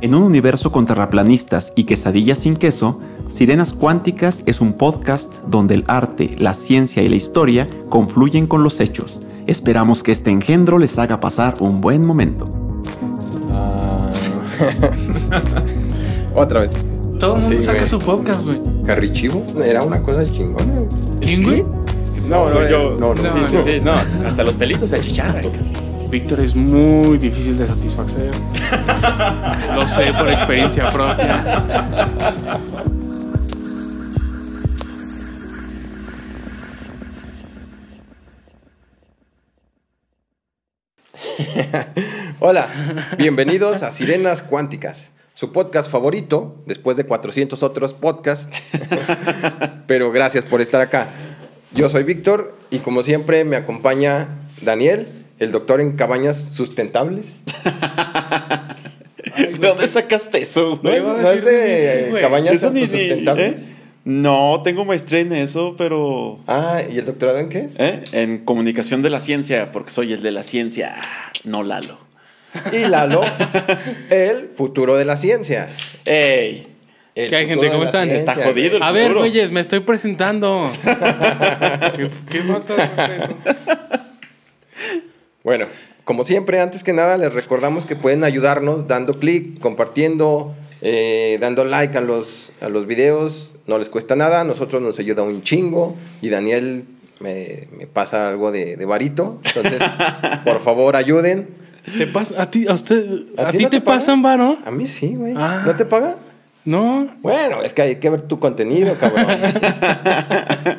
En un universo con terraplanistas y quesadillas sin queso, Sirenas Cuánticas es un podcast donde el arte, la ciencia y la historia confluyen con los hechos. Esperamos que este engendro les haga pasar un buen momento. Ah. Otra vez. Todo el mundo Sí, saca güey. su podcast, güey. Carrichivo era una cosa chingona. güey. ¿Quién, güey? No, no, yo. No, no. No, Sí, sí, sí, no, hasta los pelitos se achicharran. Víctor es muy difícil de satisfacer. Lo sé por experiencia propia. Hola, bienvenidos a Sirenas Cuánticas, su podcast favorito, después de 400 otros podcasts. Pero gracias por estar acá. Yo soy Víctor y como siempre me acompaña Daniel, el doctor en cabañas sustentables. ¿De dónde sacaste eso, ¿No, güey? es- no es de cabañas Eso ni- ni- autosustentables? ¿eh? No, tengo maestría en eso, pero... Ah, ¿y el doctorado en qué es? ¿eh? En comunicación de la ciencia, porque soy el de la ciencia, no Lalo. Y Lalo, el futuro de la ciencia. ¡Ey! El ¿Qué hay, gente? ¿Cómo están? ciencia, Está jodido el A ver, güeyes, me estoy presentando. ¿Qué, qué falta de respeto? Bueno, como siempre, antes que nada, les recordamos que pueden ayudarnos dando clic, compartiendo, eh, dando like a los, a los videos. No les cuesta nada, a nosotros nos ayuda un chingo. Y Daniel me, me pasa algo de, de varito. Entonces, por favor, ayuden. ¿Te pasa, a ti, a usted, ¿A a, ti no te, pasan, va, no? A mí sí, güey. Ah. ¿No te paga? No. Bueno, es que hay que ver tu contenido, cabrón.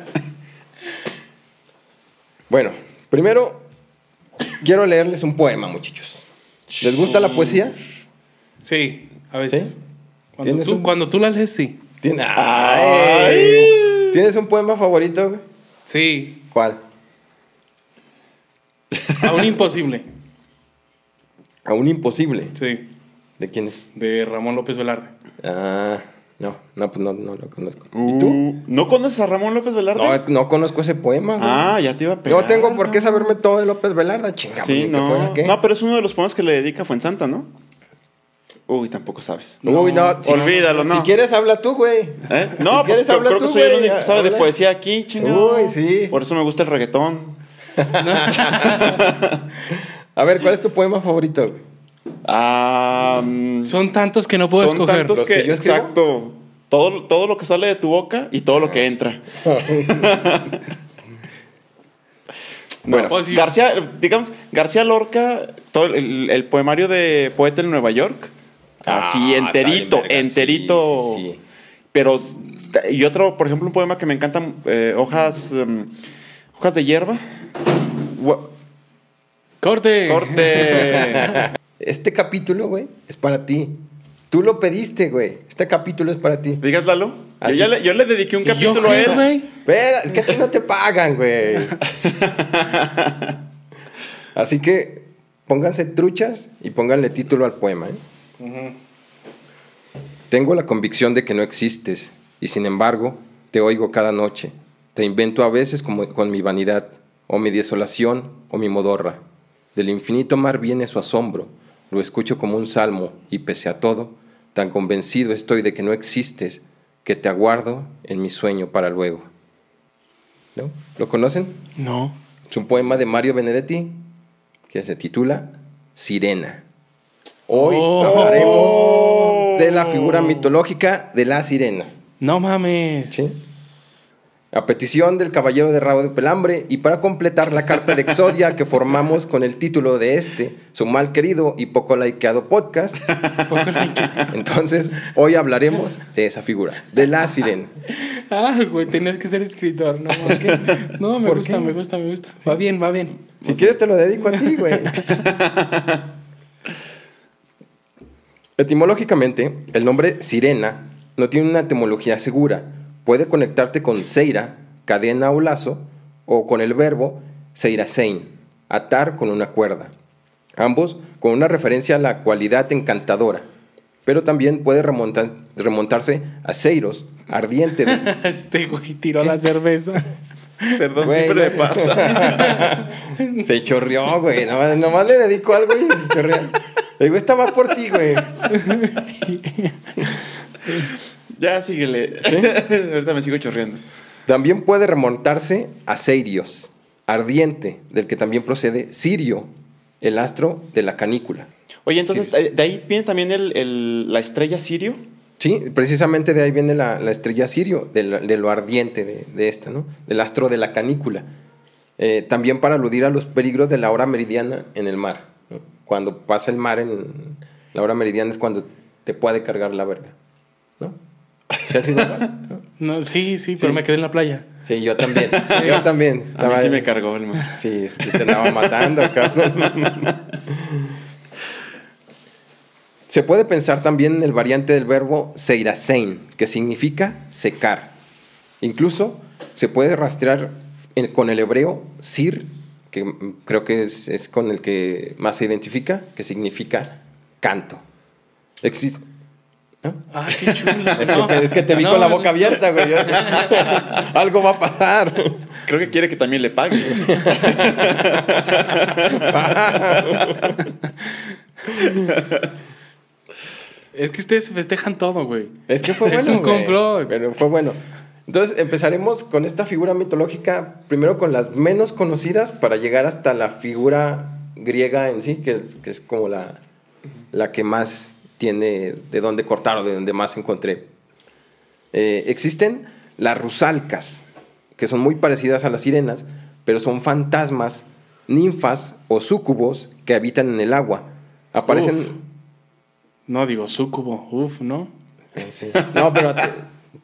bueno, primero quiero leerles un poema, muchachos. ¿Les gusta la poesía? Sí, a veces. ¿Sí? Cuando, ¿Tienes tú, un- cuando tú la lees, sí. ¿Tienes, Ay. ¿Tienes un poema favorito? güey? Sí. ¿Cuál? Aún imposible. Aún imposible. Sí. ¿De quién es? De Ramón López Velarde. Ah, no, no, pues no, no lo conozco. ¿Y Uh, tú? ¿No conoces a Ramón López Velarde? No, no conozco ese poema. güey. ah, ya te iba a pegar. no tengo por qué saberme todo de López Velarde, chingada. Sí, no. No, pero es uno de los poemas que le dedica Fuensanta, ¿no? Uy, tampoco sabes. Uy, no, si- Olvídalo, no. Si quieres, habla tú, güey. ¿Eh? No, Si quieres, pues creo, habla creo tú, que soy el único que sabe de poesía aquí, chingado. Uy, sí. Por eso me gusta el reggaetón. A ver, ¿cuál es tu poema favorito? Son tantos que no puedo son escoger. tantos ¿Los que, que yo escribo? exacto. Todo, todo lo que sale de tu boca y todo lo que entra. Bueno, Pues. García, digamos, García Lorca, todo el, el poemario de Poeta en Nueva York. Así, Ah, enterito, verga, enterito. sí, sí, sí. Pero, y otro, por ejemplo, un poema que me encantan, eh, hojas, em, hojas de hierba. Corte. Corte. Este capítulo, güey, es para ti. Tú lo pediste, güey. Este capítulo es para ti. ¿Digas, Lalo? Yo, ya le, yo le dediqué un ¿Y yo capítulo a él. güey? Espera, es que a ti no te pagan, güey. Así que pónganse truchas y pónganle título al poema, ¿eh? Tengo la convicción de que no existes, y sin embargo, te oigo cada noche. Te invento a veces como con mi vanidad, o mi desolación, o mi modorra. Del infinito mar viene su asombro, lo escucho como un salmo, y pese a todo, tan convencido estoy de que no existes, que te aguardo en mi sueño para luego. ¿No? ¿Lo conocen? No. Es un poema de Mario Benedetti que se titula Sirena. Hoy Oh. hablaremos de la figura mitológica de la sirena. No mames. ¿sí? A petición del caballero de rabo de pelambre y para completar la carta de Exodia que formamos con el título de este, su mal querido y poco likeado podcast. Entonces, hoy hablaremos de esa figura, de la sirena. Ah, güey, tenías que ser escritor. No, no me ¿Por gusta, qué? me gusta, me gusta. Va bien, va bien. Si quieres te lo dedico a ti, güey. Etimológicamente, el nombre sirena no tiene una etimología segura. Puede conectarte con seira, cadena o lazo, o con el verbo seirasein, atar con una cuerda. Ambos con una referencia a la cualidad encantadora, pero también puede remontar- remontarse a seiros, ardiente de, Este güey tiró la cerveza. Perdón, Güey, siempre me pasa. Se chorreó, güey. Nomás, nomás le dedico algo y se. Le digo, esta va por ti, güey. Ya, síguele. Ahorita me sigo chorreando. También puede remontarse a Seirios, ardiente, del que también procede Sirio, el astro de la canícula. Oye, entonces. ¿de ahí viene también el, el- la estrella Sirio? Sí, precisamente de ahí viene la, la estrella Sirio, de, la- de lo ardiente de, de esta, ¿no? Del astro de la canícula. Eh, también para aludir a los peligros de la hora meridiana en el mar. ¿no? Cuando pasa el mar en la hora meridiana es cuando te puede cargar la verga. ¿No? ¿Sí has ido al mar? ¿No? No, sí, sí, pero Sí. me quedé en la playa. Sí, yo también. Yo también. A mí Estaba- sí me cargó el mar. Sí, es que te andaba matando, cabrón. Se puede pensar también en el variante del verbo seirasein, que significa secar. Incluso se puede rastrear en- con el hebreo sir, que mm, creo que es, es con el que más se identifica, que significa canto. Existe. ¿No? Ah, qué chulo. Es, No, que, es que te vi no, con la boca abierta, güey. Algo va a pasar. Creo que quiere que también le pague. Es que ustedes festejan todo, güey. Es que fue Es bueno. un complot. Pero fue bueno. Entonces empezaremos con esta figura mitológica, primero con las menos conocidas, para llegar hasta la figura griega en sí, que es, que es como la, la que más tiene de dónde cortar o de donde más encontré. Eh, existen las rusalcas, que son muy parecidas a las sirenas, pero son fantasmas, ninfas o súcubos que habitan en el agua. Aparecen. Uf. No, digo, sucubo. Uf, ¿no? Sí. No, pero te,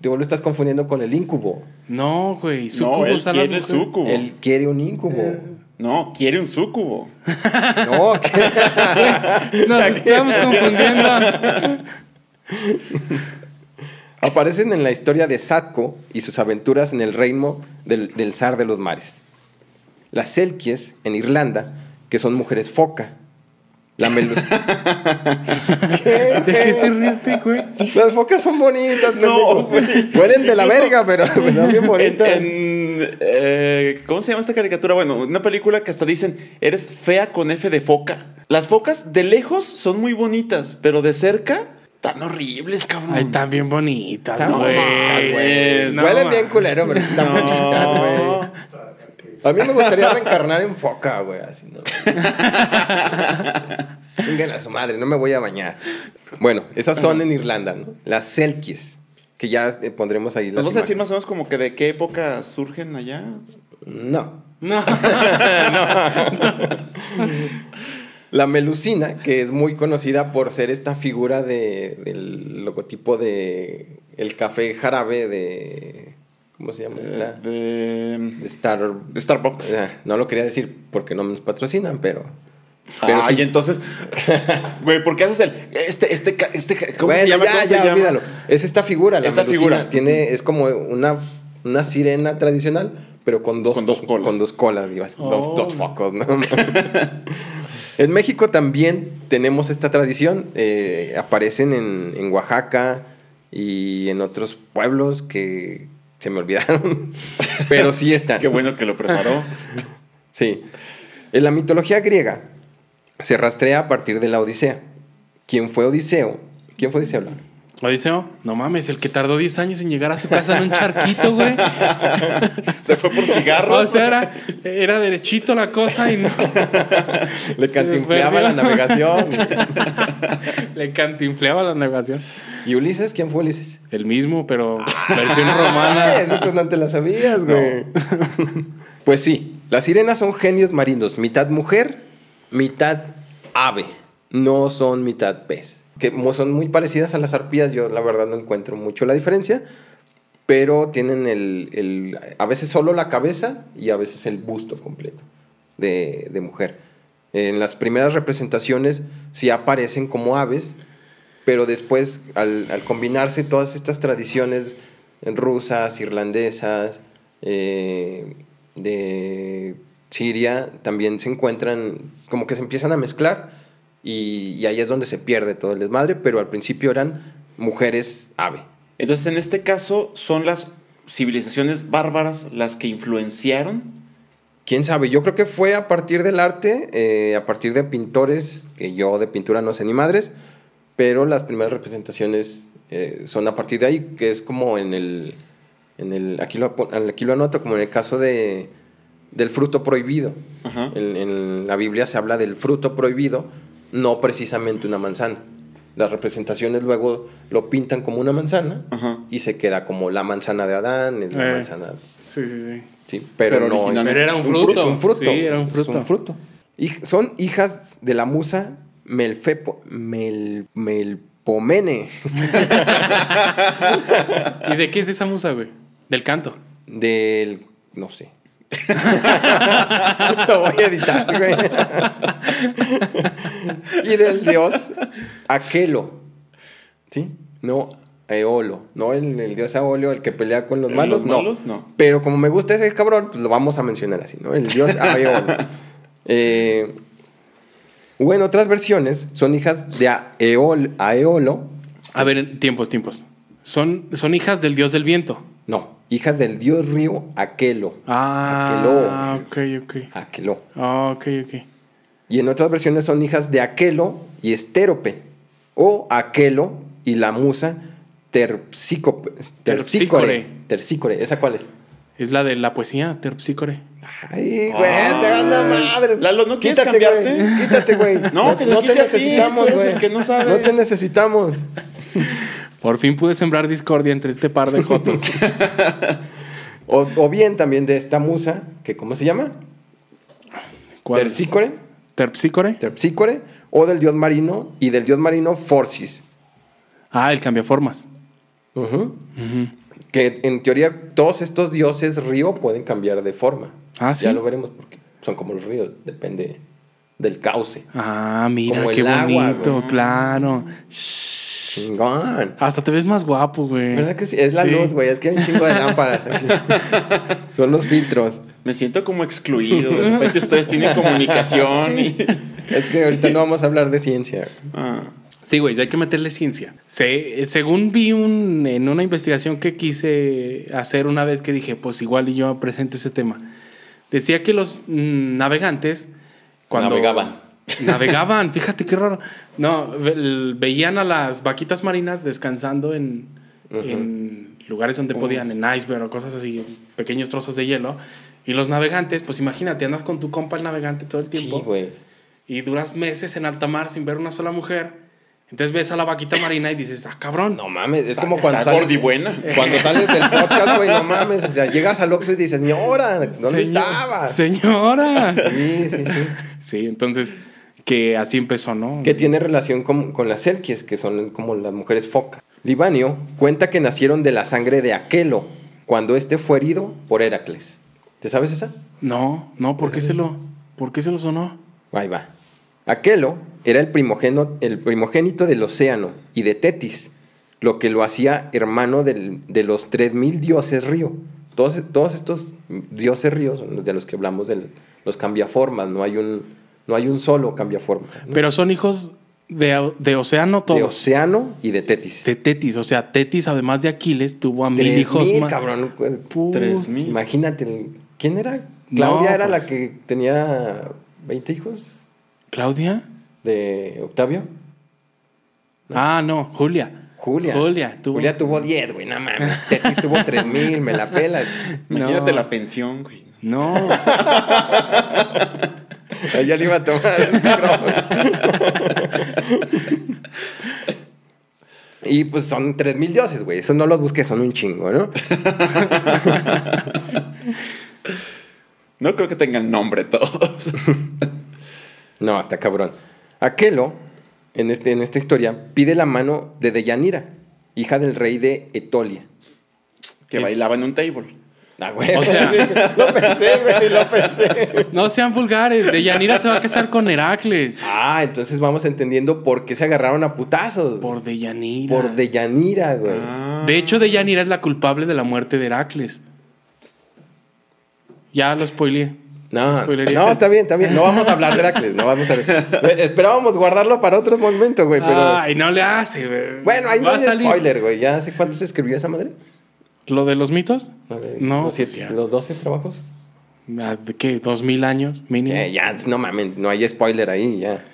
tú lo estás confundiendo con el incubo. No, güey. No, Sucubo él quiere el. Él quiere un incubo. No, quiere un sucubo. No, que- Nos estamos confundiendo. aparecen en la historia de Satko y sus aventuras en el reino del, del zar de los mares. Las Selkies en Irlanda, que son mujeres foca. La melu- ¿De qué se güey? Las focas son bonitas, No, güey. Huelen de la Incluso- verga, pero son bien En, bonitas. en, eh, ¿Cómo se llama esta caricatura? Bueno, una película que hasta dicen, eres fea con F de foca. Las focas de lejos son muy bonitas, pero de cerca están horribles, cabrón. Ay, están bien bonitas, güey. No, Huelen bien culero, pero están No. bonitas, güey. A mí me gustaría reencarnar en foca, güey, así, ¿no? Chinguen a su madre, no me voy a bañar. Bueno, esas son en Irlanda, ¿no? Las Selkies, que ya eh, pondremos ahí las ¿Nos vas a decir más o menos como que de qué época surgen allá? No. No. La melusina, que es muy conocida por ser esta figura de, del logotipo de el café jarabe de... ¿Cómo se llama? esta? Eh, De de, Star... de Starbucks. Eh, No lo quería decir porque no nos patrocinan, pero... pero Ay, sí. entonces, güey, ¿por qué haces el este este este ¿cómo se Bueno, llama? ya, ¿Cómo se ya, llama? olvídalo. Es esta figura, la Esa figura. Tiene, es como una, una sirena tradicional, pero con dos, Con dos colas. Con dos colas, dos, Oh. dos focos, ¿no? en México también tenemos esta tradición. eh, aparecen en, en Oaxaca y en otros pueblos que se me olvidaron. pero sí están. Qué bueno que lo preparó. Sí. En la mitología griega se rastrea a partir de la Odisea. ¿Quién fue Odiseo? ¿Quién fue Odiseo? Odiseo, no mames, el que tardó 10 años en llegar a su casa en un charquito, güey. Se fue por O cigarros. sea, era, era derechito la cosa y no. Le cantinfleaba la navegación. Le cantinfleaba la navegación. ¿Y Ulises? ¿Quién fue Ulises? El mismo, pero versión romana. eso tú no te la sabías, güey. pues sí, las sirenas son genios marinos, mitad mujer, mitad ave. No son mitad pez. Que son muy parecidas a las arpías, yo la verdad no encuentro mucho la diferencia, pero tienen el, el- a veces solo la cabeza y a veces el busto completo de, de mujer. En las primeras representaciones sí aparecen como aves, pero después al, al combinarse todas estas tradiciones rusas, irlandesas, eh, de Siria, también se encuentran, como que se empiezan a mezclar y, y ahí es donde se pierde todo el desmadre, pero al principio eran mujeres ave. Entonces, en este caso, son las civilizaciones bárbaras las que influenciaron quién sabe, yo creo que fue a partir del arte, eh, a partir de pintores, que yo de pintura no sé ni madres, pero las primeras representaciones eh, son a partir de ahí, que es como en el, en el aquí, lo, aquí lo anoto, como en el caso de, del fruto prohibido. Ajá. En, en la Biblia se habla del fruto prohibido, no precisamente una manzana. Las representaciones luego lo pintan como una manzana Ajá. y se queda como la manzana de Adán, es la Eh. manzana Sí, sí, sí. Sí, pero, Pero no. originalmente era un fruto. Es un fruto. Sí, era un es fruto. un fruto. Hij- son hijas de la musa Melfepo, Mel, Melpomene. ¿Y de qué es esa musa, güey? Del canto. Del. No sé. Lo voy a editar, güey. y del dios Aquelo. ¿Sí? No, Eolo. No el, el dios Aolio, el que pelea con los ¿Los malos. no. malos? No. Pero como me gusta ese cabrón, pues lo vamos a mencionar así, ¿no? El dios Aeolo. Eh, o en otras versiones, son hijas de Aeol, Aeolo. A ver, tiempos, tiempos. Son, son hijas del dios del viento. No, hijas del dios río Aquelo. Ah, ok, ok. Aquelo. Ah, ok, ok. Y en otras versiones son hijas de Aquelo y Estérope. O Aquelo y la musa Terpsícope. Terpsícore. Terpsícore. ¿Esa cuál es? Es la de la poesía, Terpsícore. Ay, güey, te anda madre. Ah. Lalo, ¿no quieres Quítate, cambiarte? güey, Quítate, güey. No, que te no te necesitamos, güey. que no sabe. No te necesitamos. Por fin pude sembrar discordia entre este par de jotos. O, o bien también de esta musa, que ¿cómo se llama? ¿Cuál? Terpsícore. ¿Terpsícore? Terpsícore. O del dios marino y del dios marino Forcis. Ah, el cambiaformas. Ujú. Ujú. Que en teoría todos estos dioses río pueden cambiar de forma. Ah, ¿sí? Ya lo veremos porque son como los ríos, depende del cauce. Ah, mira, Como qué el agua, bonito, güey. claro. Chingón. Hasta te ves más guapo, güey. ¿Verdad que sí? Es la Sí. luz, güey. Es que hay un chingo de lámparas aquí. Son los filtros. Me siento como excluido. De repente ustedes tienen comunicación y... Es que ahorita no vamos a hablar de ciencia. Ah. Sí, güey, hay que meterle ciencia. Se- eh, según vi un, en una investigación que quise hacer una vez que dije, pues igual y yo presento ese tema, decía que los mm, navegantes... Navegaban. Navegaban, fíjate qué raro. No, veían a las vaquitas marinas descansando en, en lugares donde podían, en iceberg o cosas así, pequeños trozos de hielo. Y los navegantes, pues imagínate, andas con tu compa el navegante todo el tiempo Sí, güey. y duras meses en alta mar sin ver una sola mujer. Entonces ves a la vaquita marina y dices, ah, cabrón. No mames, es como cuando sales, gordibuena. cuando sales del podcast, güey, no mames. O sea, llegas al Oxxo y dices, mi hora, ¿dónde Señor- estabas? Señora. Sí, sí, sí. Sí, entonces, que así empezó, ¿no? Que tiene relación con, con las selkies, que son como las mujeres foca. Libanio cuenta que nacieron de la sangre de Aquelo, cuando este fue herido por Heracles. ¿Te sabes esa? No, no, ¿por qué se lo, por qué se lo sonó? Ahí va. Aquelo era el primogénito, el primogénito del océano y de Tetis, lo que lo hacía hermano del- de los 3.000 dioses río. Todos, todos estos dioses ríos de los que hablamos de los cambiaformas, no hay un, no hay un solo cambiaforma. ¿no? Pero son hijos de, de océano de todos. océano y de Tetis. De Tetis, o sea, Tetis, además de Aquiles, tuvo a mil hijos mil, más. cabrón. pues, Pu- Tres mil. Imagínate, ¿quién era? No, Claudia era pues. la que tenía 20 hijos ¿Claudia? de Octavio. Ah, no, Julia. Julia. Julia, tuvo- Julia tuvo 10, güey, no mames. Tetis tuvo 3000, me la pela. Imagínate No. la pensión, güey. No. Ella le iba a tomar el micrófono. Y pues son 3000 dioses, güey. Eso no los busques, son un chingo, ¿no? No creo que tengan nombre todos. No, está cabrón. Aquelo, en, este, en esta historia, pide la mano de Deyanira, hija del rey de Etolia. que Es- bailaba en un table. Ah, güey. O sea- lo pensé, güey, lo pensé. No sean vulgares. Deyanira se va a casar con Heracles. Ah, entonces vamos entendiendo por qué se agarraron a putazos. Por Deyanira. Por Deyanira, güey. Ah. De hecho, Deyanira es la culpable de la muerte de Heracles. Ya lo spoileé. No, Spoilería. no, está bien, está bien. No vamos a hablar de Heracles, no vamos a ver. Esperábamos guardarlo para otro momento, güey, pero... Ay, no le hace, güey. Bueno, ahí no Va a hay salir. spoiler, güey. ¿Ya sé cuánto se escribió esa madre? ¿Lo de los mitos? Ver, No, Los, siete- los 12 trabajos. Ah, ¿De qué? ¿Dos mil años mínimo? Ya, ya, no mames, no hay spoiler ahí, ya.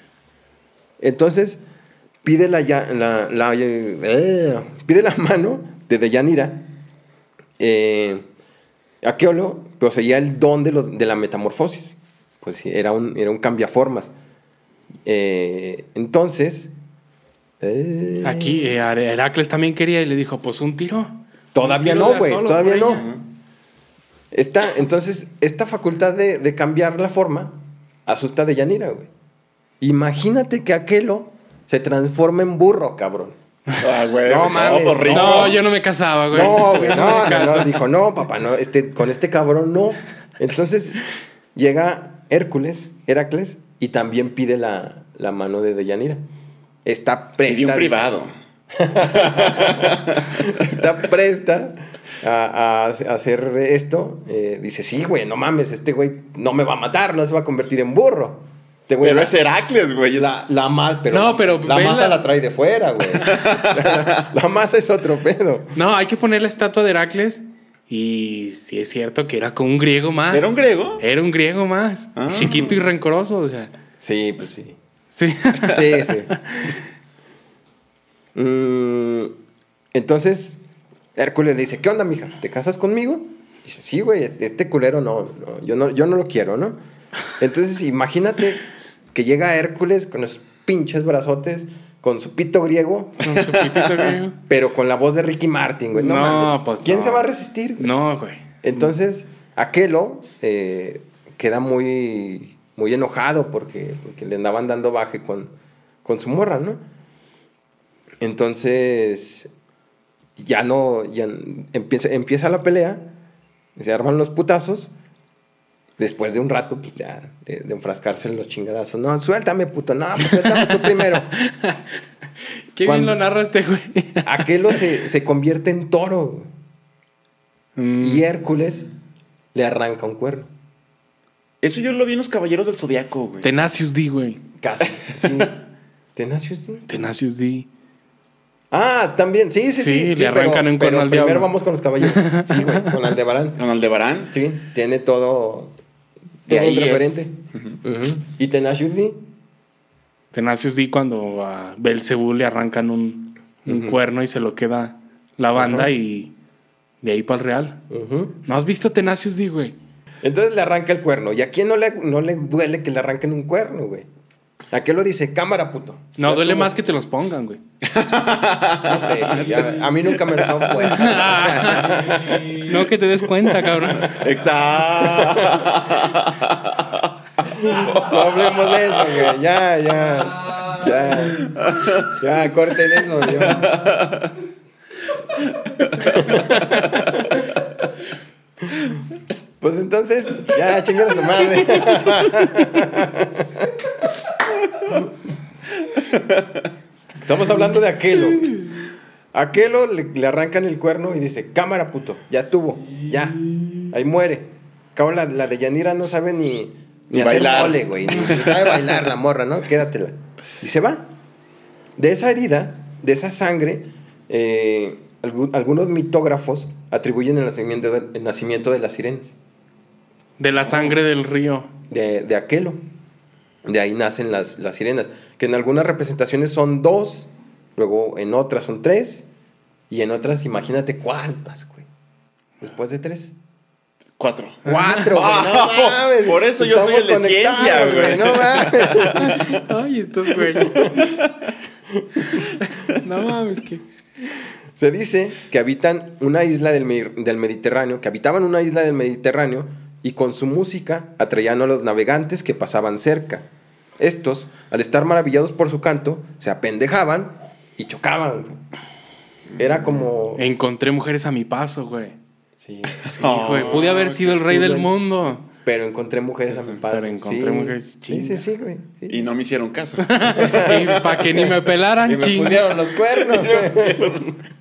Entonces, pide la, ya- la, la- eh, pide la mano de Deyanira. Eh, Akeolo poseía el don de, lo- de la metamorfosis. Pues era un, era un cambiaformas. Eh, entonces, eh, Aquí eh, Heracles también quería y le dijo, pues un tiro. Todavía no, de güey, todavía no. ella. Esta, entonces, esta facultad de, de cambiar la forma asusta a Deyanira, güey. Imagínate que Aquelo se transforma en burro, cabrón. Ah, güey. No mames, rico. No, yo no me casaba, güey. No, güey, no, no, dijo, no, papá, no, este, con este cabrón no. Entonces llega Hércules, Heracles, y también pide la, la mano de Deyanira. Está presta. Pidió un privado. está presta a, a hacer esto. Eh, dice, sí, güey, no mames, este güey no me va a matar, no se va a convertir en burro. Este güey Pero la- es Heracles, güey. es- la, la ma- pero No, pero la masa la- la... trae de fuera, güey. la, la masa es otro pedo. No, hay que poner la estatua de Heracles. Y sí es cierto que era con un griego más. ¿Era un griego? Era un griego más. Ah. Chiquito y rencoroso, o sea. Sí, pues sí. Sí. Sí, sí. Mm, entonces, Hércules le dice, ¿qué onda, mija? ¿Te casas conmigo? Dice, sí, güey, este culero no, no, yo no, yo no lo quiero, ¿no? Entonces, imagínate que llega Hércules con los pinches brazotes, con su pito griego, Con su griego. pero con la voz de Ricky Martin, güey. No, No, pues ¿Quién no. se va a resistir? güey? No, güey. Entonces, Aquelo eh, queda muy, muy enojado porque, porque le andaban dando baje con, con su morra, ¿no? Entonces, ya no, ya empieza, empieza la pelea, se arman los putazos. Después de un rato, pues ya, de, de enfrascarse en los chingadazos. No, suéltame, puto. No, pues suéltame tú primero. Qué Cuando- bien lo narra este güey. Aquelo se, se convierte en toro. Mm. Y Hércules le arranca un cuerno. Eso yo lo vi en los Caballeros del Zodiaco, güey. Tenacious D, güey. Casi. Sí. ¿Tenacious D? Tenacious D. Ah, también. Sí, sí, sí. Sí, le sí, arrancan pero, un cuerno pero al primero diablo. vamos con los caballeros. Sí, güey, con Aldebarán. Con Aldebarán. Sí, tiene todo, De ahí es. referente. ¿Y Tenacious D? Tenacious D cuando a Belzebú le arrancan un, cuerno y se lo queda la banda y de ahí para el Real. ¿No has visto Tenacious D, güey? Entonces le arranca el cuerno. ¿Y a quién no le, no le duele que le arranquen un cuerno, güey? ¿A qué lo dice? Cámara, puto. No, Ya duele más que te los pongan, güey. No sé, güey, ya- a mí nunca me los han puesto. No que te des cuenta, cabrón. Exacto. No hablemos de eso, güey. Ya, ya. Ya. Ya, corten eso. ya. Pues entonces, ya, chingan a su madre. Estamos hablando de Aquelo. Aquelo le, le arrancan el cuerno y dice, cámara puto, ya estuvo, ya, ahí muere. Cabo la, la de Yanira no sabe ni, ni Ni hacer bailar. mole, güey, ni, ni sabe bailar la morra, ¿no? Quédatela. Y se va. De esa herida, de esa sangre, eh, algu- algunos mitógrafos atribuyen el nacimiento de, el nacimiento de las sirenas, De la sangre del río. de, de Aquelo. De ahí nacen las, las sirenas, que en algunas representaciones son dos, luego en otras son tres, y en otras imagínate cuántas, güey. Después de tres. Cuatro. Cuatro, güey, no Ah, mames. por eso yo soy el de ciencia, güey. No mames. Ay, estos güey. No mames, que. Se dice que habitan una isla del, del Mediterráneo, que habitaban una isla del Mediterráneo y con su música atraían a los navegantes que pasaban cerca. Estos, al estar maravillados por su canto, se apendejaban y chocaban. Era como... Encontré mujeres a mi paso, güey. Sí, Sí, güey. Pude haber sido el rey del mundo. pero encontré mujeres a mi padre. Pero encontré Sí. mujeres Sí, sí, sí, güey. sí. Y no me hicieron caso. Y para que ni me pelaran, Y me ching. pusieron los cuernos.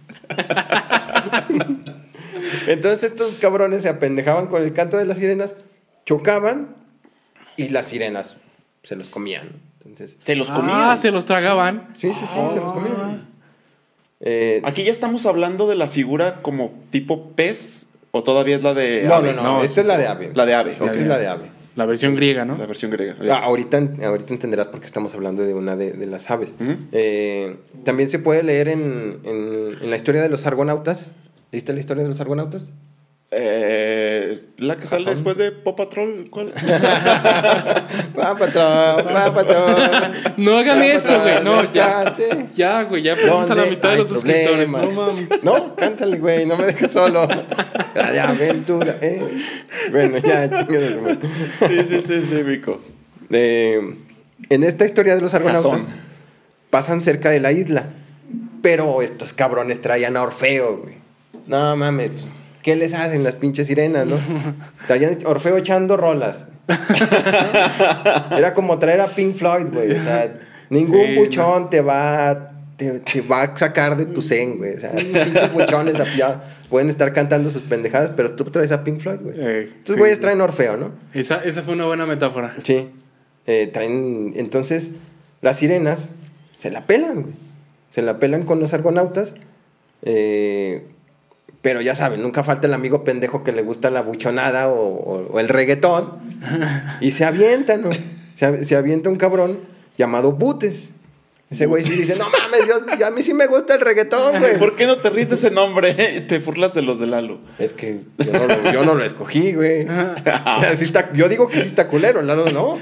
Entonces estos cabrones se apendejaban con el canto de las sirenas, chocaban y las sirenas se los comían. Entonces, Se los Ah, comían. se los tragaban. sí, sí, sí, se los comían. Eh, Aquí ya estamos hablando de la figura como tipo pez ¿O todavía es la de No, Ave? no, no, No, esta es la de ave. La de Ave, Esta es la de ave. La versión griega, ¿no? La versión griega. Ah, ahorita, ahorita entenderás por qué estamos hablando de una de, de las aves. Eh, también se puede leer en, en- en la historia de los argonautas. ¿Viste la historia de los argonautas? Eh, la que sale después de Pop Patrol, ¿cuál? Va, patrón, va, patrón. No hagan eso, güey. No, ya. rescate. Ya, güey, ya perdimos a la ¿Dónde mitad de los suscriptores. No mames. No, cántale, güey, no me dejes solo. La de aventura, eh. Bueno, ya, sí, sí, sí, sí, Vico. Eh, en esta historia de los argonautas pasan cerca de la isla. Pero estos cabrones traían a Orfeo, güey. No mames, ¿qué les hacen las pinches sirenas, no? Traían Orfeo echando rolas. Era como traer a Pink Floyd, güey. O sea, ningún Sí, buchón te va te, te va a sacar de tu zen, güey. O sea, pinches buchones ya pueden estar cantando sus pendejadas, pero tú traes a Pink Floyd, güey. Eh, Estos sí. güeyes traen Orfeo, ¿no? Esa, esa fue una buena metáfora. Sí. Eh, traen, entonces, las sirenas se la pelan, güey. Se la pelan con los argonautas. eh, pero ya saben, nunca falta el amigo pendejo que le gusta la buchonada o, o- o el reggaetón. Y se avienta, ¿no? Se, se avienta un cabrón llamado Butes. Ese güey sí dice, no mames, yo, yo- a mí sí me gusta el reggaetón, güey. ¿Por qué no te ríes de ese nombre? Te burlas de los de Lalo. Es que yo no lo, yo no lo escogí, güey. Sí está- yo digo que sí está culero, Lalo no.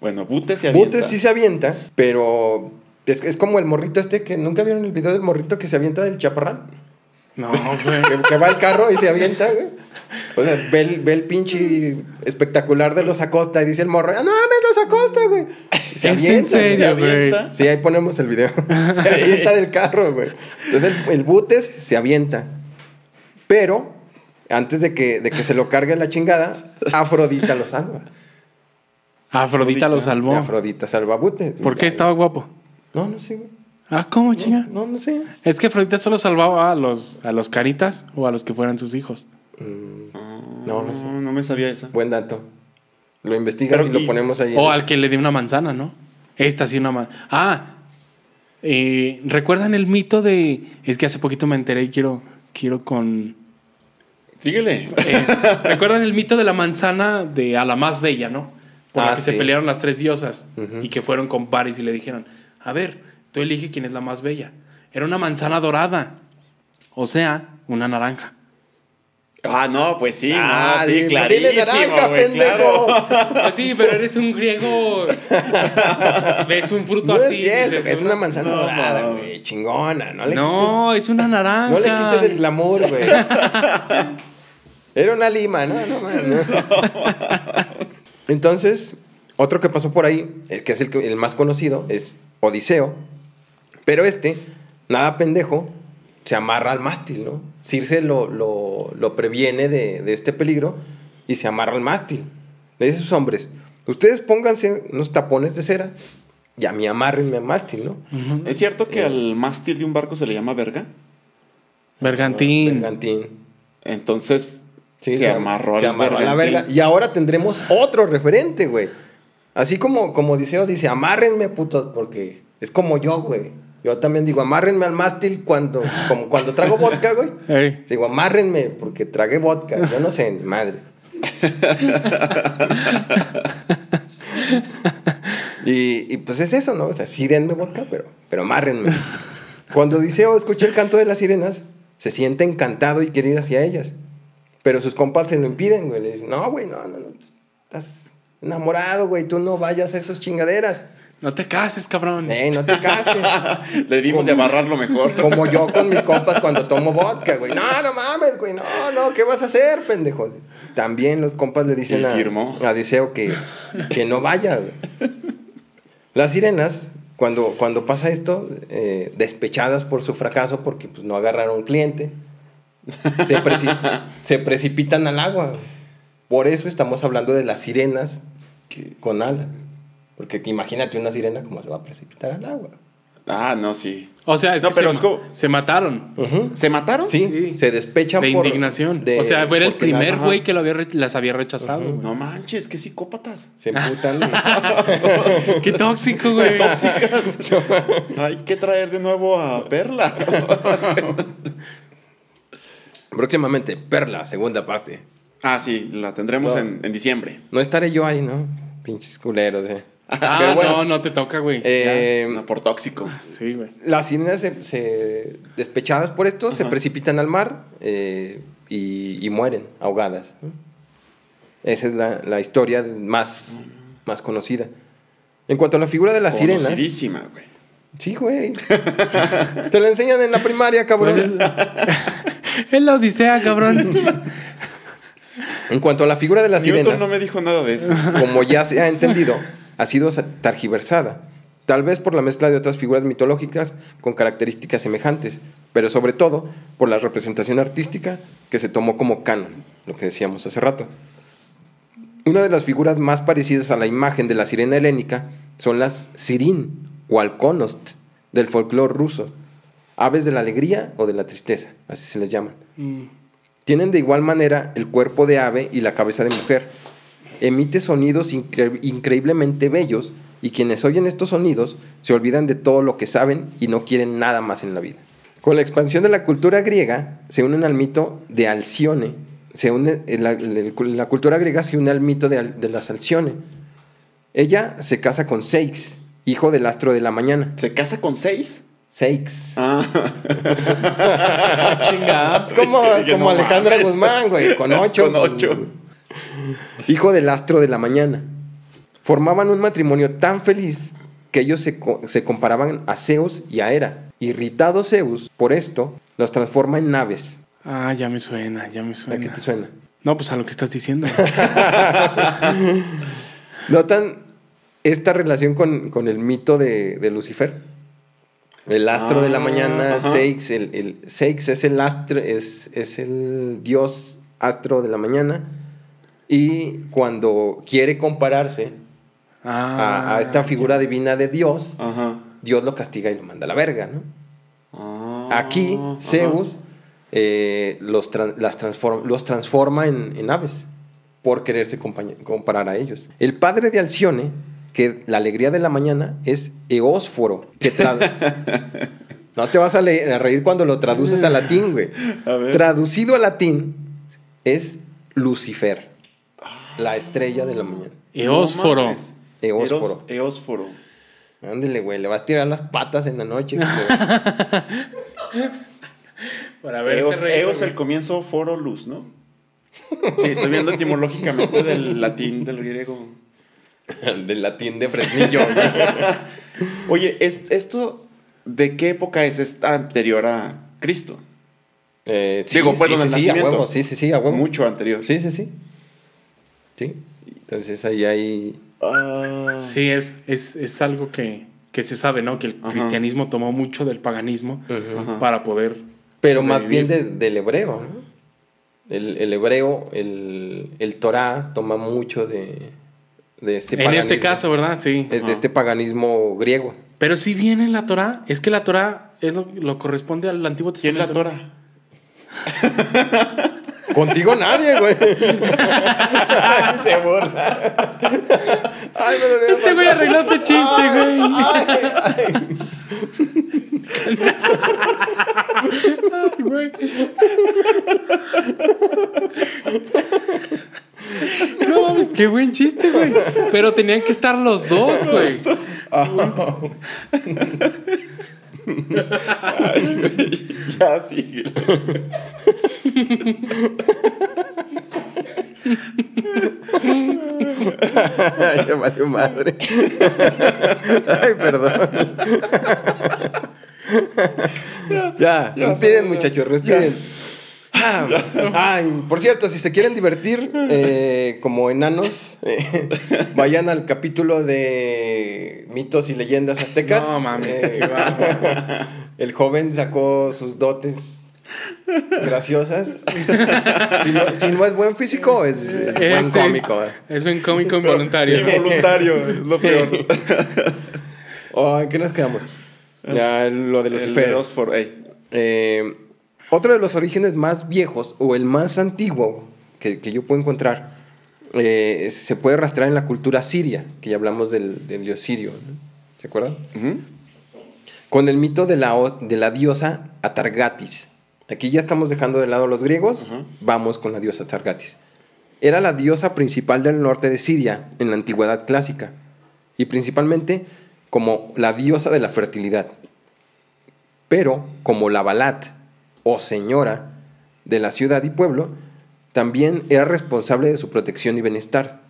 Bueno, Bute se avienta. Butes sí se avienta, pero es, es como el morrito este que nunca vieron el video del morrito que se avienta del chaparrán. No, güey. Que, que va al carro y se avienta, güey. O sea, ve el, ve el pinche espectacular de los Acosta y dice el morro, ah, no mames, los Acosta, güey. Y Se ¿Es avienta, en se serio, güey? Sí, ahí ponemos el video. Se avienta del carro, güey. Entonces el, el Butes se avienta. Pero, antes de que, de que se lo cargue la chingada, Afrodita lo salva. Afrodita lo salvó. Afrodita salva a Butes. ¿Por qué estaba guapo? No, no sé, güey. Ah, ¿cómo, chinga? No, no sé. Es que Afrodita solo salvaba a los, a los caritas o a los que fueran sus hijos. Mm, No, No, no sé. No me sabía esa. buen dato. Lo investigas Pero y lo ponemos ahí. O al que le dio una manzana, ¿no? Esta sí una manzana. Ah, eh, ¿recuerdan el mito de... Es que hace poquito me enteré y quiero, quiero con... Síguele. eh, ¿Recuerdan el mito de la manzana de a la más bella, no? Por la Ah, que sí. se pelearon las tres diosas y que fueron con Paris y le dijeron, a ver, tú elige quién es la más bella. Era una manzana dorada, o sea, una naranja. Ah, no, pues sí, Ah, no, sí, dile- clarísimo, naranja, pendejo. claro. Pues sí, pero eres un griego. Ves un fruto No así. es cierto, dices, es una manzana No, dorada, güey. Chingona. No le, No, es una naranja. no le quites el glamour, güey. Era una lima, ¿no? No, man, no. Entonces, otro que pasó por ahí, que es el más conocido, es Odiseo. Pero este, nada pendejo, se amarra al mástil, ¿no? Circe lo, lo, lo previene de, de este peligro y se amarra al mástil. Le dice a sus hombres, ustedes pónganse unos tapones de cera y a mí amárrenme al mástil, ¿no? ¿Es cierto que al mástil de un barco se le llama verga? Bergantín. Bergantín. Entonces Sí, se, amarró al se amarró a la verga. Y ahora tendremos otro referente, güey. Así como, como Odiseo dice, amárrenme, putos, porque es como yo, güey. Yo también digo, amárrenme al mástil cuando, como cuando trago vodka, güey. Ey. Digo, amárrenme porque tragué vodka. Yo no sé, madre. y, y, pues es eso, ¿no? O sea, sí denme vodka, pero, pero amárrenme. Cuando Odiseo escucha el canto de las sirenas, se siente encantado y quiere ir hacia ellas. Pero sus compas se lo impiden, güey. Le dicen, no, güey, no, no, no. Estás enamorado, güey. Tú no vayas a esas chingaderas. No te cases, cabrón. Eh, no te cases. Debimos de amarrarlo mejor. Como yo con mis compas cuando tomo vodka, güey. No, no mames, güey. No, no, ¿qué vas a hacer, pendejo? También los compas le dicen Y a, firmó. a Odiseo que, que no vaya, güey. Las sirenas, cuando, cuando pasa esto, eh, despechadas por su fracaso porque pues, no agarraron cliente, se, preci- se precipitan al agua. güey. Por eso estamos hablando de las sirenas con ala. Porque imagínate una sirena cómo se va a precipitar al agua. Ah, no, sí. O sea, es No, que pero se, es como- se mataron. ¿Se mataron? Sí, Sí. se despechan de por... indignación. de- o sea, era el primer güey que lo había re- las había rechazado. No manches, qué psicópatas. Se emputan. Qué tóxico, güey. Tóxicas. Hay que traer de nuevo a Perla. Próximamente, Perla, segunda parte. Ah, sí, la tendremos No. en, en diciembre. No estaré yo ahí, ¿no? Pinches culeros, eh. Ah, Pero bueno, no, no te toca, güey. eh, No, por tóxico. Sí, güey. Las sirenas, se, se- despechadas por esto, se precipitan al mar eh, y, y mueren ahogadas. Esa es la, la historia más, más conocida. En cuanto a la figura de las sirenas. Conocidísima, güey. Sí, güey. Te lo enseñan en la primaria, cabrón. Es la odisea, cabrón. En cuanto a la figura de las Newton sirenas, no me dijo nada de eso. como ya se ha entendido, ha sido sa- targiversada. Tal vez por la mezcla de otras figuras mitológicas con características semejantes, pero sobre todo por la representación artística que se tomó como canon, lo que decíamos hace rato. Una de las figuras más parecidas a la imagen de la sirena helénica son las sirín o halconost del folclore ruso, aves de la alegría o de la tristeza, así se les llaman. Mm. Tienen de igual manera el cuerpo de ave y la cabeza de mujer. Emite sonidos incre- increíblemente bellos y quienes oyen estos sonidos se olvidan de todo lo que saben y no quieren nada más en la vida. Con la expansión de la cultura griega se unen al mito de Alcione. Se une, en la, cultura griega se une al mito de, las Alcione. Ella se casa con Seix, hijo del astro de la mañana. ¿Se casa con seis? Seix. Ah. Chingada. Es como, Dije, como no Alejandra mames. Guzmán, güey, con ocho. Con pues, ocho. Hijo del astro de la mañana. Formaban un matrimonio tan feliz que ellos se, co- se comparaban a Zeus y a Hera. Irritado Zeus por esto, los transforma en naves. Ah, ya me suena, ya me ¿A suena. qué te suena? No, pues a lo que estás diciendo. ¿Notan esta relación con, con el mito de, de Lucifer? El astro de la Ah, mañana, ajá. Seix, el, el- Seix es el astro, es, es el dios astro de la mañana. Y cuando quiere compararse a, Ah, a esta figura divina de Dios, Ajá. Dios lo castiga y lo manda a la verga, ¿no? Ah, Aquí. Zeus eh, los, las transform- los transforma en, en aves por quererse comparar a ellos. El padre de Alcione, que la alegría de la mañana es Eósforo, que No te vas a, reír cuando lo traduces a latín, güey. A. Traducido a latín es Lucifer, la estrella de la mañana. Eósforo. No. Eósforo. Eósforo. Ándale, güey, le vas a tirar las patas en la noche. Para ver Eos, rey, Eos el comienzo, foro, luz, ¿no? Sí, estoy viendo etimológicamente del latín, del griego. Del latín de Fresnillo. Oye, ¿es- ¿esto de qué época es? ¿Es anterior a Cristo? Eh, sí, Digo, sí, sí, sí, a huevo, sí, sí, sí, a huevo. Mucho anterior. Sí, sí, sí. Sí. Entonces ahí hay... Ah, Sí, es, es, es algo que, que se sabe, ¿no? Que el Ajá. cristianismo tomó mucho del paganismo Ajá. para poder. Pero más bien de- del hebreo, ¿no? El, el hebreo, el, el Torah toma mucho de, de este En este paganismo. caso, ¿verdad? Sí. Es de este paganismo griego. Pero si viene en la Torah, es que la Torah es lo, lo corresponde al Antiguo ¿Quién Testamento. la tora? Contigo nadie, güey. Se burla. Ay, me dolió Este güey arregló tu chiste, güey. Ay, ay. Ay, güey. No mames, qué buen chiste, güey. Pero tenían que estar los dos, güey. Ay, güey, ya sigue. Ya valió madre. Ay, perdón. ya, respiren, muchachos, respiren. Ah, ay, por cierto, si se quieren divertir eh, como enanos, eh, vayan al capítulo de mitos y leyendas aztecas. No mames, Eh, el joven sacó sus dotes graciosas. Si no, si no es buen físico, es, es Eh, buen cómico. eh. Es buen cómico involuntario. Sí, voluntario, es lo peor. Oh, ¿En qué nos quedamos? Ya, lo de El Lucifer. Eh, otro de los orígenes más viejos o el más antiguo que, que yo puedo encontrar eh, se puede rastrear en la cultura siria, que ya hablamos del, del dios sirio. ¿no? ¿Se acuerdan? Con el mito de la, de la diosa Atargatis. Aquí ya estamos dejando de lado a los griegos, vamos con la diosa Targatis. Era la diosa principal del norte de Siria en la antigüedad clásica y principalmente como la diosa de la fertilidad. Pero como la Balat o señora de la ciudad y pueblo, también era responsable de su protección y bienestar.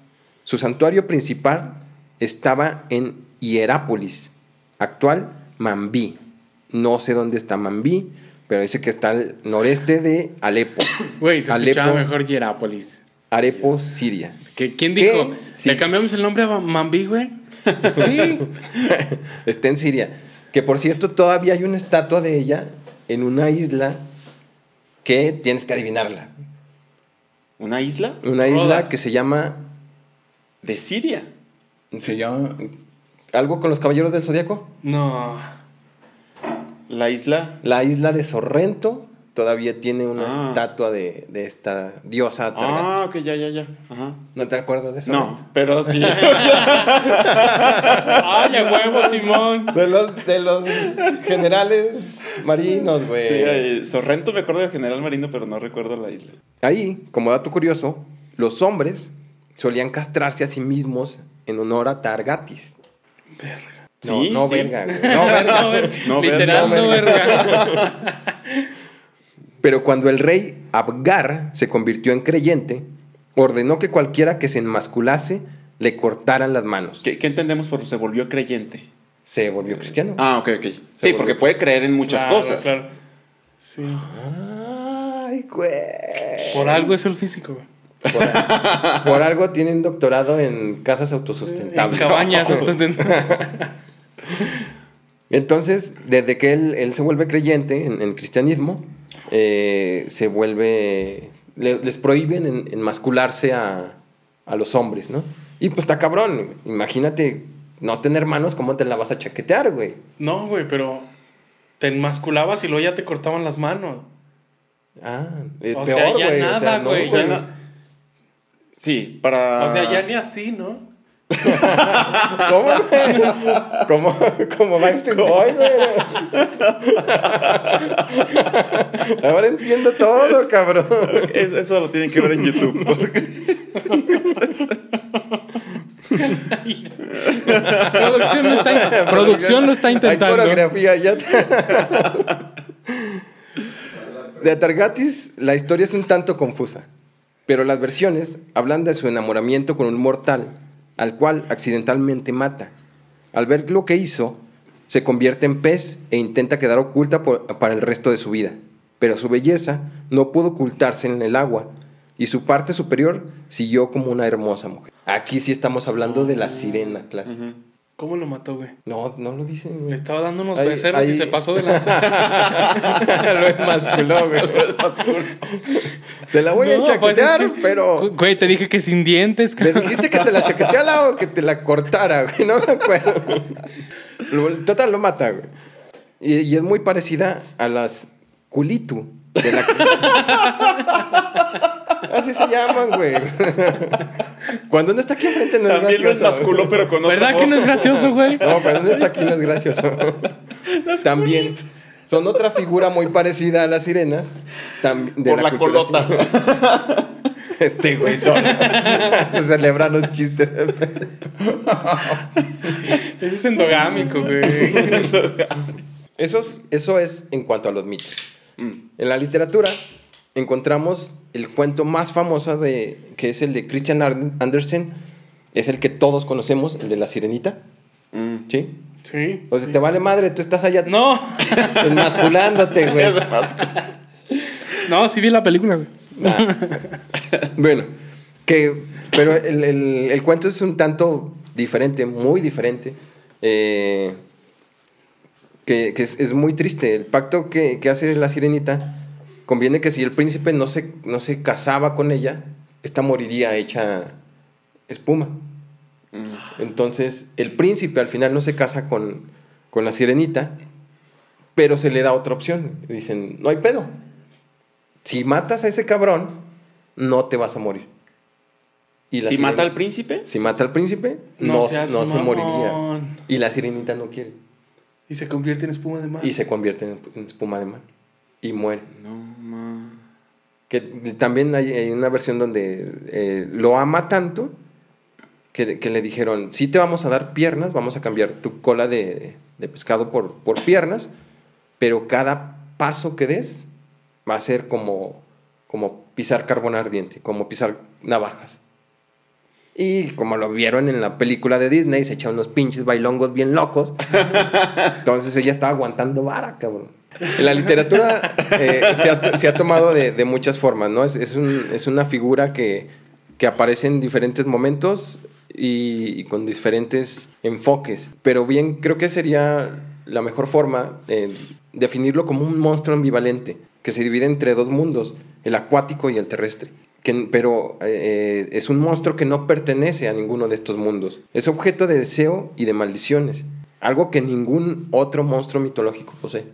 Su santuario principal estaba en Hierápolis, actual Mambí. No sé dónde está Mambí, pero dice que está al noreste de Alepo. Güey, se escuchaba Alepo. mejor Hierápolis. Arepo, Siria. ¿Qué- ¿Quién ¿Qué? dijo? Sí. ¿Le cambiamos el nombre a Mambí, güey? Sí. Está en Siria. Que por cierto, todavía hay una estatua de ella en una isla que tienes que adivinarla. ¿Una isla? Una isla Rodas. que se llama. De Siria. Se llama. ¿Algo con los caballeros del zodiaco? No. La isla. La isla de Sorrento todavía tiene una Ah. estatua de, de esta diosa Targatis. Ah, ok, ya, ya, ya. Ajá. ¿No te acuerdas de eso? No, pero sí. ¡Ay, a huevo, Simón! De los, de los generales marinos, güey. sí, eh, Sorrento me acuerdo del general marino, pero no recuerdo la isla. Ahí, como dato curioso, los solían castrarse a sí mismos en honor a Targatis. No, Sí, no sí. verga, güey. No verga. No, ver- No, literal, verga. no, verga. Pero cuando el rey Abgar se convirtió en creyente, ordenó que cualquiera que se enmasculase le cortaran las manos. ¿Qué, qué entendemos por se volvió creyente? Se volvió cristiano. Ah, ok, ok. Sí, volvió- porque puede creer en muchas Claro, cosas. claro. Sí. Ay, güey. Por algo es el físico, güey. Por, por algo tiene un doctorado en casas En autosustentables. cabañas. hasta ten- Entonces, desde que él, él se vuelve creyente en el cristianismo, eh, se vuelve. le- les prohíben en- enmascularse a, a los hombres, ¿no? Y pues está cabrón. Imagínate no tener manos, ¿cómo te la vas a chaquetear, güey? No, güey, pero te enmasculabas y luego ya te cortaban las manos. Ah, es O peor, sea, ya güey. nada, no, güey. O sea, no- sí, para. O sea, ya ni así, ¿no? ¿Cómo, güey? ¿Cómo, como Backstreet Boy, güey? Ahora entiendo todo, cabrón. Es- eso lo tienen que ver en YouTube. Producción lo está, producción lo está Hay intentando. coreografía ya. De Atargatis, la historia es un tanto confusa, pero las versiones hablan de su enamoramiento con un mortal, al cual accidentalmente mata. Al ver lo que hizo, se convierte en pez e intenta quedar oculta para el resto de su vida. Pero su belleza no pudo ocultarse en el agua, y su parte superior siguió como una hermosa mujer. Aquí sí estamos hablando de la sirena clásica. ¿Cómo lo mató, güey? No, no lo dicen, Le güey. estaba dando unos Ahí- y se pasó de la... lo enmasculó, güey. Te la voy a pues, chaquetear, es que- pero. Güey, te dije que sin dientes, ¿Le cabrón. dijiste que te la chaqueteara o que te la cortara, güey? No me acuerdo. Lo- Total, lo mata, güey. Y, y es muy parecida a las culitu. De la... Así se llaman, güey. Cuando uno está aquí enfrente no es También lo gracioso. pero con otra ¿Verdad que no es gracioso, güey? No, pero no está aquí, no es gracioso. También son otra figura muy parecida a las sirenas. de Por la colota. sirena. Este güey son. Se celebran los chistes. Eso es endogámico, güey. Eso es, eso es en cuanto a los mitos. Mm. En la literatura encontramos el cuento más famoso de, que es el de Christian Andersen. Es el que todos conocemos, el de la sirenita. Mm. ¿Sí? Sí. O sea, te vale madre, tú estás allá No, enmasculándote, güey. No, sí vi la película, güey. Bueno, que, pero el, el- el cuento es un tanto diferente, muy diferente. eh, que que es, es muy triste. El pacto que, que hace la sirenita conviene que si el príncipe no se, no se casaba con ella, esta moriría hecha espuma. Mm. Entonces, el príncipe al final no se casa con, con la sirenita, pero se le da otra opción. Dicen, no hay pedo. Si matas a ese cabrón, no te vas a morir. Y la Si mata al príncipe, Si mata al príncipe, No no, seas no se moriría. Y la sirenita no quiere. Y se convierte en espuma de mar. Y se convierte en, en espuma de mar. Y muere. No, ma. Que también hay, hay una versión donde eh, lo ama tanto que, que le dijeron, sí te vamos a dar piernas, vamos a cambiar tu cola de, de pescado por, por piernas, pero cada paso que des va a ser como, como pisar carbón ardiente, como pisar navajas. Y como lo vieron en la película de Disney, se echa unos pinches bailongos bien locos. Entonces ella estaba aguantando vara, cabrón. La literatura eh, se, ha, se ha tomado de, de muchas formas, ¿no? Es, es, un- es una figura que, que aparece en diferentes momentos y, y con diferentes enfoques. Pero bien, creo que sería la mejor forma eh, definirlo como un monstruo ambivalente, que se divide entre dos mundos, el acuático y el terrestre. Que, pero eh, es un monstruo que no pertenece a ninguno de estos mundos. Es objeto de deseo y de maldiciones. Algo que ningún otro monstruo mitológico posee.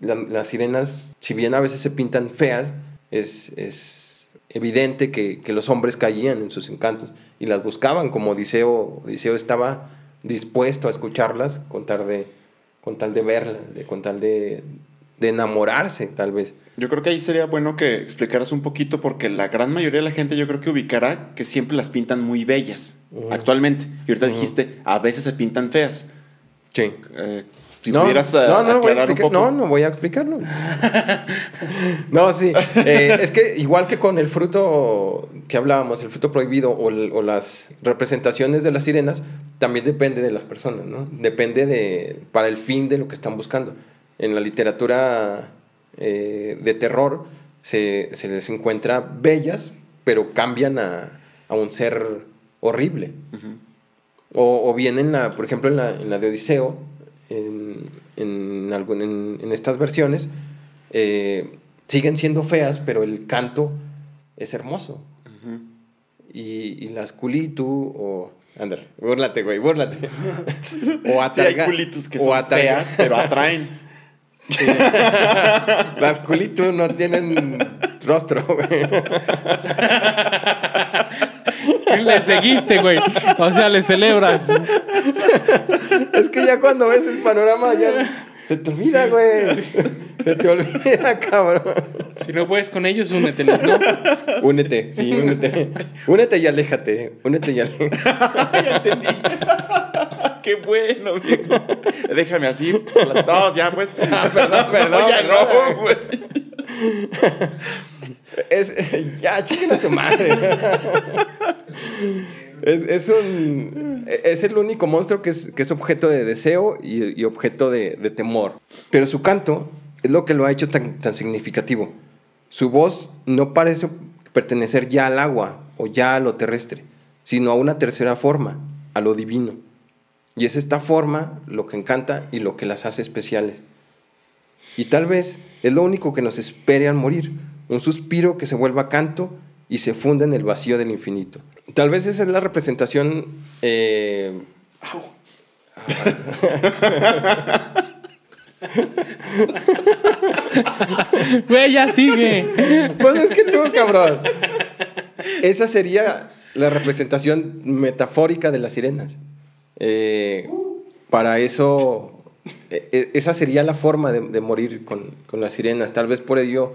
La- las sirenas, si bien a veces se pintan feas, es, es evidente que, que los hombres caían en sus encantos y las buscaban, como Odiseo, Odiseo estaba dispuesto a escucharlas con tal de, con tal de verlas, de, con tal de, de enamorarse, tal vez. Yo creo que ahí sería bueno que explicaras un poquito porque la gran mayoría de la gente yo creo que ubicará que siempre las pintan muy bellas Ujú. actualmente. Y ahorita Ujú. dijiste, a veces se pintan feas. Sí. Eh, si no, pudieras eh, no, no, un poco. no, no voy a explicarlo. no, sí. Eh, es que igual que con el fruto que hablábamos, el fruto prohibido o, las representaciones de las sirenas, también depende de las personas, ¿no? Depende de, para el fin de lo que están buscando. En la literatura eh, de terror se, se les encuentra bellas, pero cambian a, a un ser horrible. O, o bien en la, por ejemplo, en la, en la de Odiseo, en, en, algún- en- en estas versiones, eh, siguen siendo feas, pero el canto es hermoso. Y, y las culitu, o... Ándale, búrlate, güey, búrlate. o Sí, hay atarga- que son atarga- feas, pero atraen. Las culitu no tienen rostro, güey. Le seguiste, güey. O sea, le celebras. Es que ya cuando ves el panorama ya se te olvida, güey. Se te olvida, cabrón. Si no puedes con ellos, úneteles, ¿no? Únete, sí, únete. Únete y aléjate. Únete y aléjate. ya entendí. Qué bueno, viejo. Déjame así. No, ya pues. Ah, perdón, perdón, No, ya perdón. no, güey. Es, ya, chiquen a su madre. Es, es un. Es el único monstruo que es, que es objeto de deseo y, objeto de, de temor. Pero su canto es lo que lo ha hecho tan, tan significativo. Su voz no parece pertenecer ya al agua o ya a lo terrestre, sino a una tercera forma, a lo divino. Y es esta forma lo que encanta y lo que las hace especiales. Y tal vez es lo único que nos espere al morir, un suspiro que se vuelva canto y se funda en el vacío del infinito. Tal vez esa es la representación... eh, Güey, ya sigue. Pues es que tú, cabrón. Esa sería la representación metafórica de las sirenas. Eh, para eso, e- e- esa sería la forma de, de morir con, con las sirenas. Tal vez por ello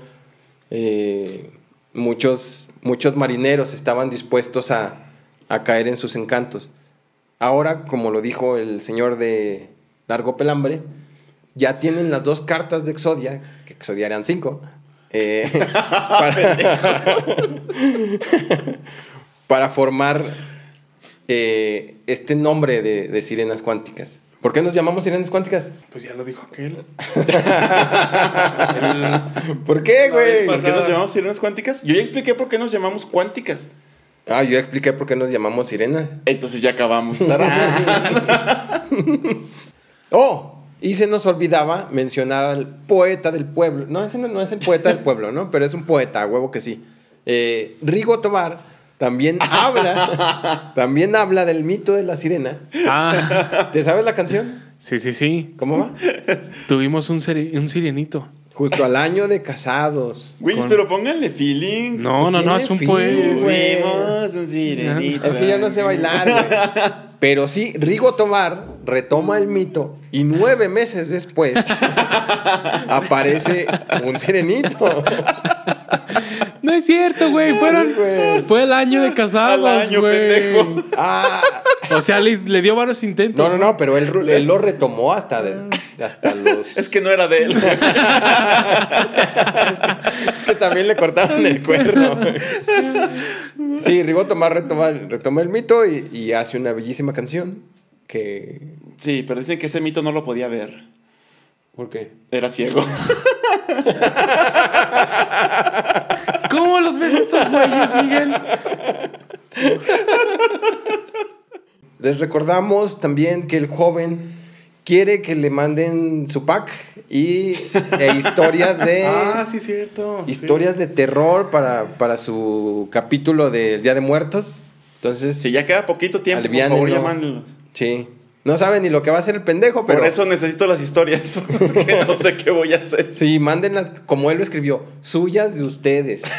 eh, muchos, muchos marineros estaban dispuestos a, a caer en sus encantos. Ahora, como lo dijo el señor de Largo Pelambre, ya tienen las dos cartas de Exodia, que Exodia eran cinco, eh, para, para formar eh, este nombre de, de sirenas cuánticas. ¿Por qué nos llamamos sirenas cuánticas? Pues ya lo dijo aquel. ¿Por qué, güey? ¿Por qué nos llamamos sirenas cuánticas? Yo ya expliqué por qué nos llamamos cuánticas. Ah, yo ya expliqué por qué nos llamamos sirena. Entonces ya acabamos. Oh, y se nos olvidaba mencionar al poeta del pueblo. No, ese no, no es el poeta del pueblo, ¿no? Pero es un poeta, a huevo que sí. Eh, Rigo Tobar también habla, también habla del mito de la sirena. Ah. ¿Te sabes la canción? Sí, sí, sí. ¿Cómo va? Tuvimos un, un sirenito. Justo al año de casados. Güey, pero pónganle feeling. No, pues no, no, es un poema. Fuimos un sirenito. Es que ya no sé bailar, güey. Pero sí, Rigo Tobar retoma el mito y nueve meses después aparece un sirenito cierto, güey. Fueron. Fue el año de casados, Al año, güey. pendejo. Ah. O sea, le, dio varios intentos. No, no, no, pero él, lo retomó hasta, de, hasta los. Es que no era de él. es, que, también le cortaron el cuerno. Sí, Rigoto más retoma, retoma el mito y, hace una bellísima canción que. Sí, pero dicen que ese mito no lo podía ver. ¿Por qué? Era ciego. ¿Cómo los ves estos güeyes, Miguel? Les recordamos también que el joven quiere que le manden su pack y e historias de ah, sí, cierto, historias de terror para, para su capítulo del Día de Muertos. Entonces, si ya queda poquito tiempo, por favor, llamándolos. Sí. No sabe ni lo que va a hacer el pendejo, pero. Por eso necesito las historias, porque no sé qué voy a hacer. Sí, mándenlas, como él lo escribió, suyas de ustedes.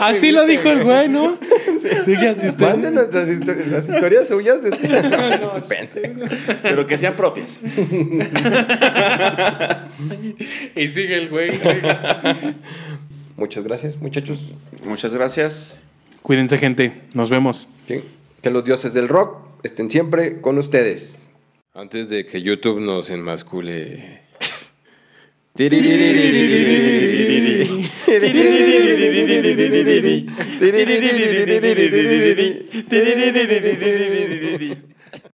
así, lo dijo el güey, ¿no? Sí. Suyas de ustedes. Manden nuestras historias, las historias suyas de ustedes. No, pero que sean propias. y sigue el güey. Muchas gracias, muchachos. Muchas gracias. Cuídense, gente. Nos vemos. Sí. Que los dioses del rock estén siempre con ustedes. Antes de que YouTube nos enmascule.